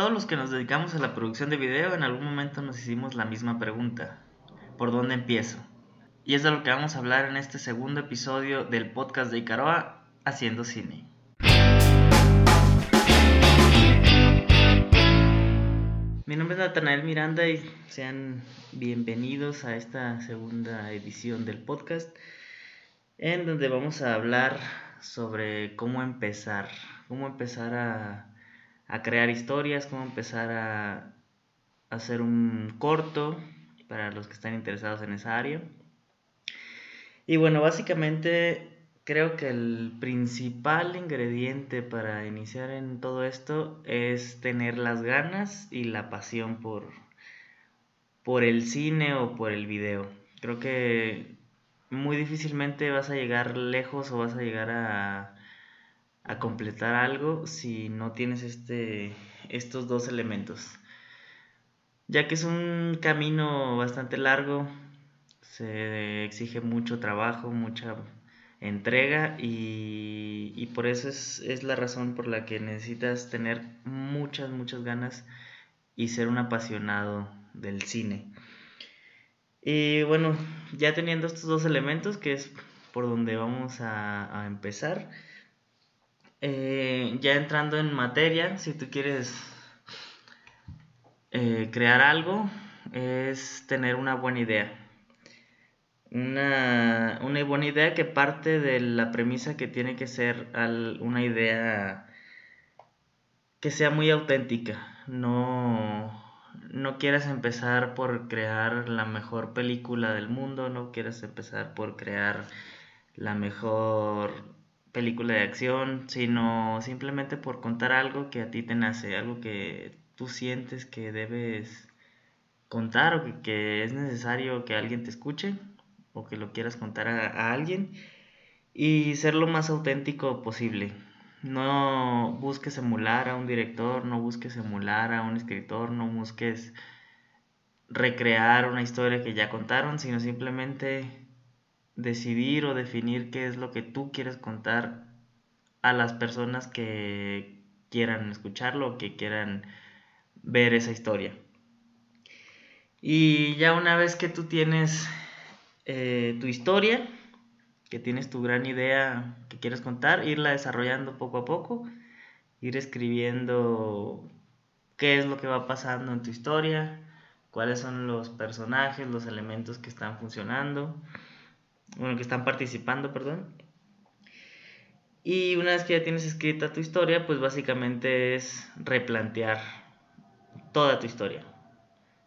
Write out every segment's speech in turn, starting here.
Todos los que nos dedicamos a la producción de video en algún momento nos hicimos la misma pregunta. ¿Por dónde empiezo? Y es de lo que vamos a hablar en este segundo episodio del podcast de Icaroa, Haciendo Cine. Mi nombre es Natanael Miranda y sean bienvenidos a esta segunda edición del podcast en donde vamos a hablar sobre cómo empezar, cómo empezar a, crear historias, cómo empezar a, hacer un corto para los que están interesados en esa área. Y bueno, básicamente creo que el principal ingrediente para iniciar en todo esto es tener las ganas y la pasión por, por el cine o por el video. Creo que muy difícilmente vas a llegar lejos o vas a llegar a, a completar algo si no tienes este, estos dos elementos. Ya que es un camino bastante largo, se exige mucho trabajo, mucha entrega y, y por eso es, es, la razón por la que necesitas tener muchas, muchas ganas y ser un apasionado del cine. Y bueno, ya teniendo estos dos elementos, que es por donde vamos a, empezar, eh, ya entrando en materia, si tú quieres eh, crear algo, es tener una buena idea. Una, una, buena idea que parte de la premisa que tiene que ser una idea que sea muy auténtica, no, no quieras empezar por crear la mejor película del mundo, no quieras empezar por crear la mejor película de acción, sino simplemente por contar algo que a ti te nace, algo que tú sientes que debes contar o que, es necesario que alguien te escuche o que lo quieras contar a alguien y ser lo más auténtico posible. No busques emular a un director, no busques emular a un escritor, no busques recrear una historia que ya contaron, sino simplemente decidir o definir qué es lo que tú quieres contar a las personas que quieran escucharlo que quieran ver esa historia. Y ya una vez que tú tienes eh, tu historia, que tienes tu gran idea que quieres contar, irla desarrollando poco a poco, ir escribiendo qué es lo que va pasando en tu historia, cuáles son los personajes, los elementos que están funcionando, bueno, que están participando, perdón. Y una vez que ya tienes escrita tu historia, pues básicamente es replantear toda tu historia.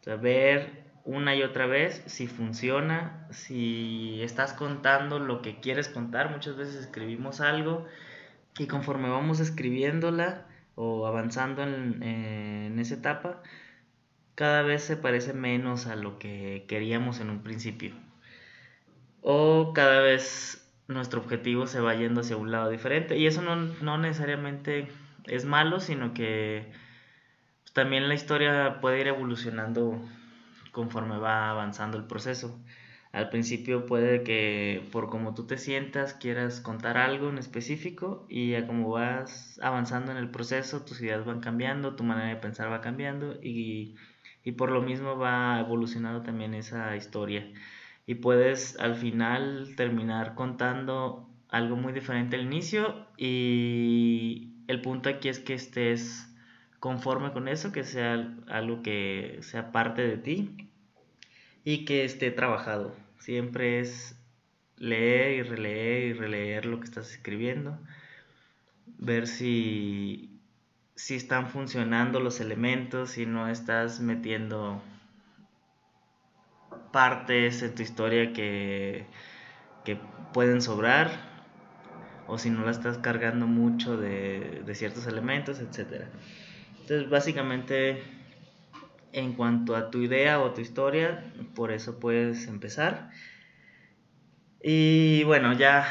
O sea, ver una y otra vez si funciona, si estás contando lo que quieres contar. Muchas veces escribimos algo y conforme vamos escribiéndola o avanzando en, en esa etapa, cada vez se parece menos a lo que queríamos en un principio. O cada vez nuestro objetivo se va yendo hacia un lado diferente. Y eso no, no necesariamente es malo, sino que también la historia puede ir evolucionando conforme va avanzando el proceso. Al principio puede que por como tú te sientas quieras contar algo en específico y ya como vas avanzando en el proceso tus ideas van cambiando, tu manera de pensar va cambiando y, y por lo mismo va evolucionando también esa historia. Y puedes al final terminar contando algo muy diferente al inicio y el punto aquí es que estés conforme con eso, que sea algo que sea parte de ti y que esté trabajado. Siempre es leer y releer y releer lo que estás escribiendo, ver si, si están funcionando los elementos, si no estás metiendo partes en tu historia que, que pueden sobrar o si no la estás cargando mucho de, de ciertos elementos, etc. Entonces básicamente en cuanto a tu idea o tu historia, por eso puedes empezar. Y bueno, ya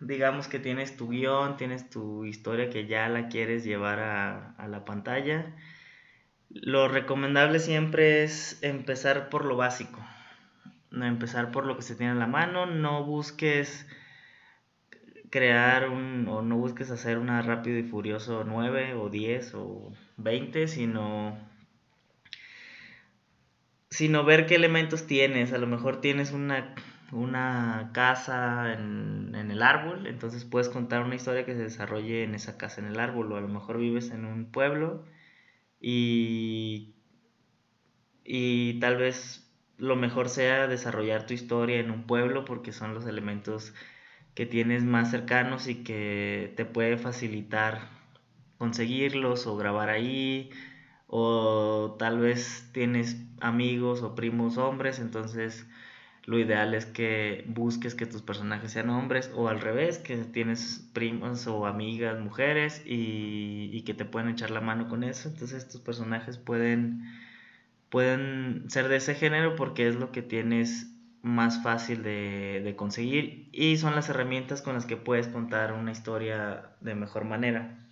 digamos que tienes tu guion, tienes tu historia que ya la quieres llevar a, la pantalla. Lo recomendable siempre es empezar por lo básico, no empezar por lo que se tiene en la mano, no busques crear un, o no busques hacer una Rápido y Furioso 9 o 10 o 20, sino, sino ver qué elementos tienes. A lo mejor tienes una, una casa en, en el árbol, entonces puedes contar una historia que se desarrolle en esa casa en el árbol, o a lo mejor vives en un pueblo y, y tal vez lo mejor sea desarrollar tu historia en un pueblo porque son los elementos que tienes más cercanos y que te puede facilitar conseguirlos o grabar ahí o tal vez tienes amigos o primos hombres entonces lo ideal es que busques que tus personajes sean hombres o al revés, que tienes primas o amigas mujeres y, y que te pueden echar la mano con eso. Entonces tus personajes pueden, pueden ser de ese género porque es lo que tienes más fácil de, conseguir y son las herramientas con las que puedes contar una historia de mejor manera.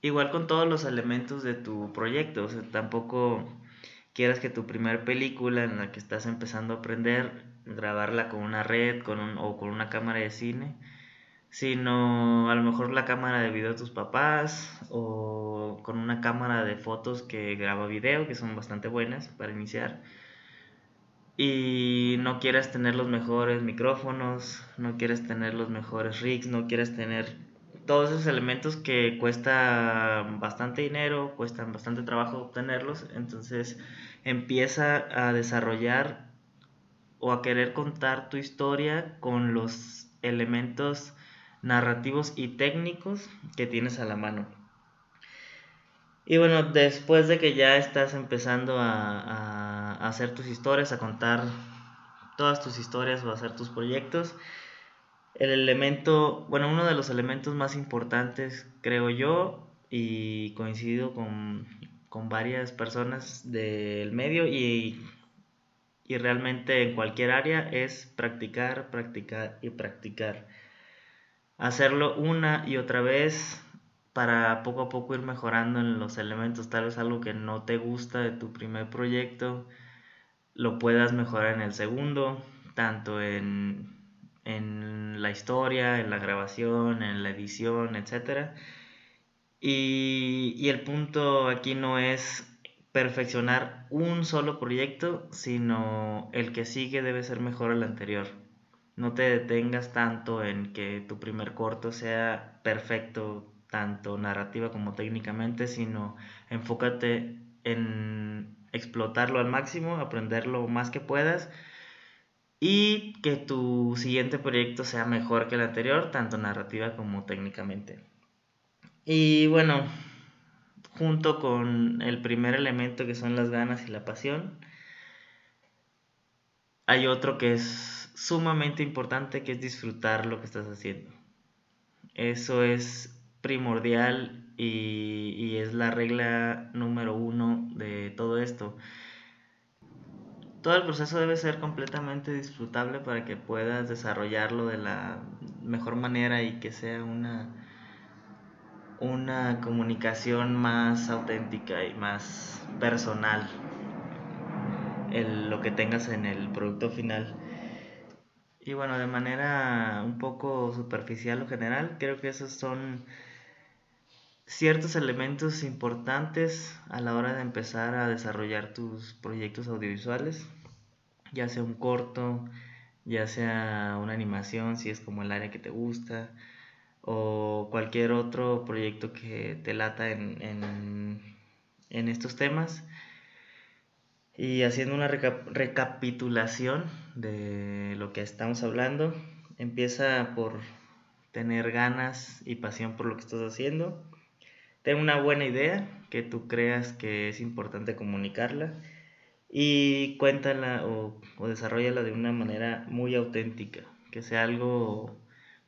Igual con todos los elementos de tu proyecto, o sea, tampoco quieras que tu primera película en la que estás empezando a aprender, grabarla con una red con un, o con una cámara de cine, sino a lo mejor la cámara de video de tus papás o con una cámara de fotos que graba video, que son bastante buenas para iniciar. Y no quieres tener los mejores micrófonos, no quieres tener los mejores rigs, no quieres tener todos esos elementos que cuesta bastante dinero, cuestan bastante trabajo obtenerlos, entonces empieza a desarrollar o a querer contar tu historia con los elementos narrativos y técnicos que tienes a la mano. Y bueno, después de que ya estás empezando a, hacer tus historias, a contar todas tus historias o a hacer tus proyectos, el elemento, bueno, uno de los elementos más importantes, creo yo, y coincido con, con varias personas del medio y, y realmente en cualquier área, es practicar, practicar y practicar. Hacerlo una y otra vez para poco a poco ir mejorando en los elementos, tal vez algo que no te gusta de tu primer proyecto, lo puedas mejorar en el segundo, tanto en, en la historia, en la grabación, en la edición, etc. Y, y el punto aquí no es perfeccionar un solo proyecto, sino el que sigue debe ser mejor al anterior. No te detengas tanto en que tu primer corto sea perfecto tanto narrativa como técnicamente, sino enfócate en explotarlo al máximo, aprender lo más que puedas y que tu siguiente proyecto sea mejor que el anterior, tanto narrativa como técnicamente. Y bueno, junto con el primer elemento que son las ganas y la pasión, hay otro que es sumamente importante, que es disfrutar lo que estás haciendo. Eso es primordial y, es la regla número uno de todo esto. Todo el proceso debe ser completamente disfrutable para que puedas desarrollarlo de la mejor manera y que sea una, una comunicación más auténtica y más personal lo que tengas en el producto final. Y bueno, de manera un poco superficial o general, creo que esos son ciertos elementos importantes a la hora de empezar a desarrollar tus proyectos audiovisuales, ya sea un corto, ya sea una animación, si es como el área que te gusta, o cualquier otro proyecto que te lata en, en, estos temas. Y haciendo una recapitulación de lo que estamos hablando, empieza por tener ganas y pasión por lo que estás haciendo. Ten una buena idea que tú creas que es importante comunicarla y cuéntala o, o desarrollala de una manera muy auténtica, que sea algo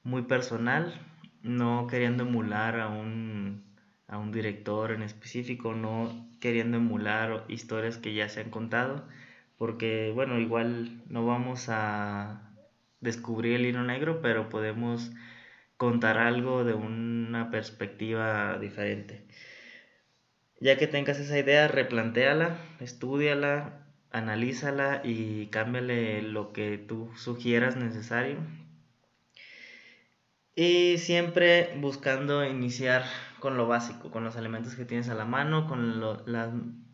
muy personal, no queriendo emular a un, a un director en específico, no queriendo emular historias que ya se han contado, porque bueno, igual no vamos a descubrir el hilo negro, pero podemos contar algo de una perspectiva diferente. Ya que tengas esa idea, replantéala, estudiala, analízala y cámbiale lo que tú sugieras necesario. Y siempre buscando iniciar con lo básico, con los elementos que tienes a la mano, con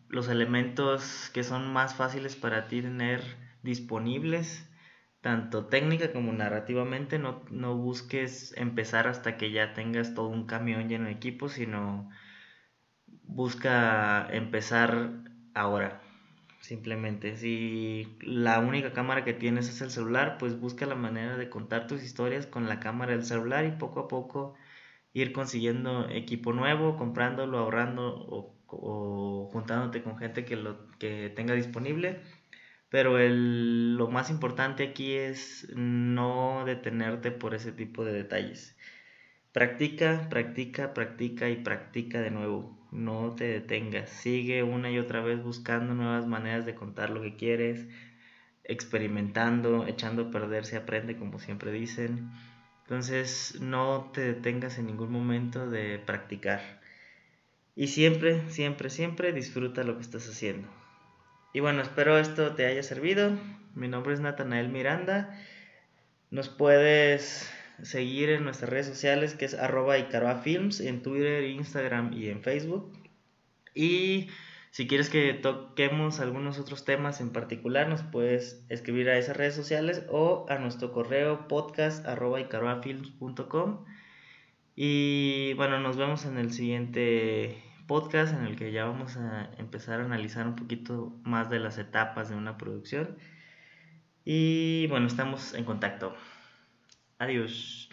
los elementos que son más fáciles para ti tener disponibles, tanto técnica como narrativamente. No, no busques empezar hasta que ya tengas todo un camión lleno de equipos, sino busca empezar ahora. Simplemente, si la única cámara que tienes es el celular, pues busca la manera de contar tus historias con la cámara del celular y poco a poco ir consiguiendo equipo nuevo, comprándolo, ahorrando o, juntándote con gente que lo que tenga disponible. Pero lo más importante aquí es no detenerte por ese tipo de detalles. Practica, practica, practica y practica de nuevo. No te detengas. Sigue una y otra vez buscando nuevas maneras de contar lo que quieres, experimentando, echando a perder se aprende, como siempre dicen. Entonces no te detengas en ningún momento de practicar. Y siempre, siempre, siempre disfruta lo que estás haciendo. Y bueno, espero esto te haya servido. Mi nombre es Natanael Miranda. Nos puedes seguir en nuestras redes sociales que es arroba Films en Twitter, Instagram y en Facebook. Y si quieres que toquemos algunos otros temas en particular, nos puedes escribir a esas redes sociales o a nuestro correo podcast arroba Y bueno, nos vemos en el siguiente podcast en el que ya vamos a empezar a analizar un poquito más de las etapas de una producción. Y bueno, estamos en contacto. Adiós.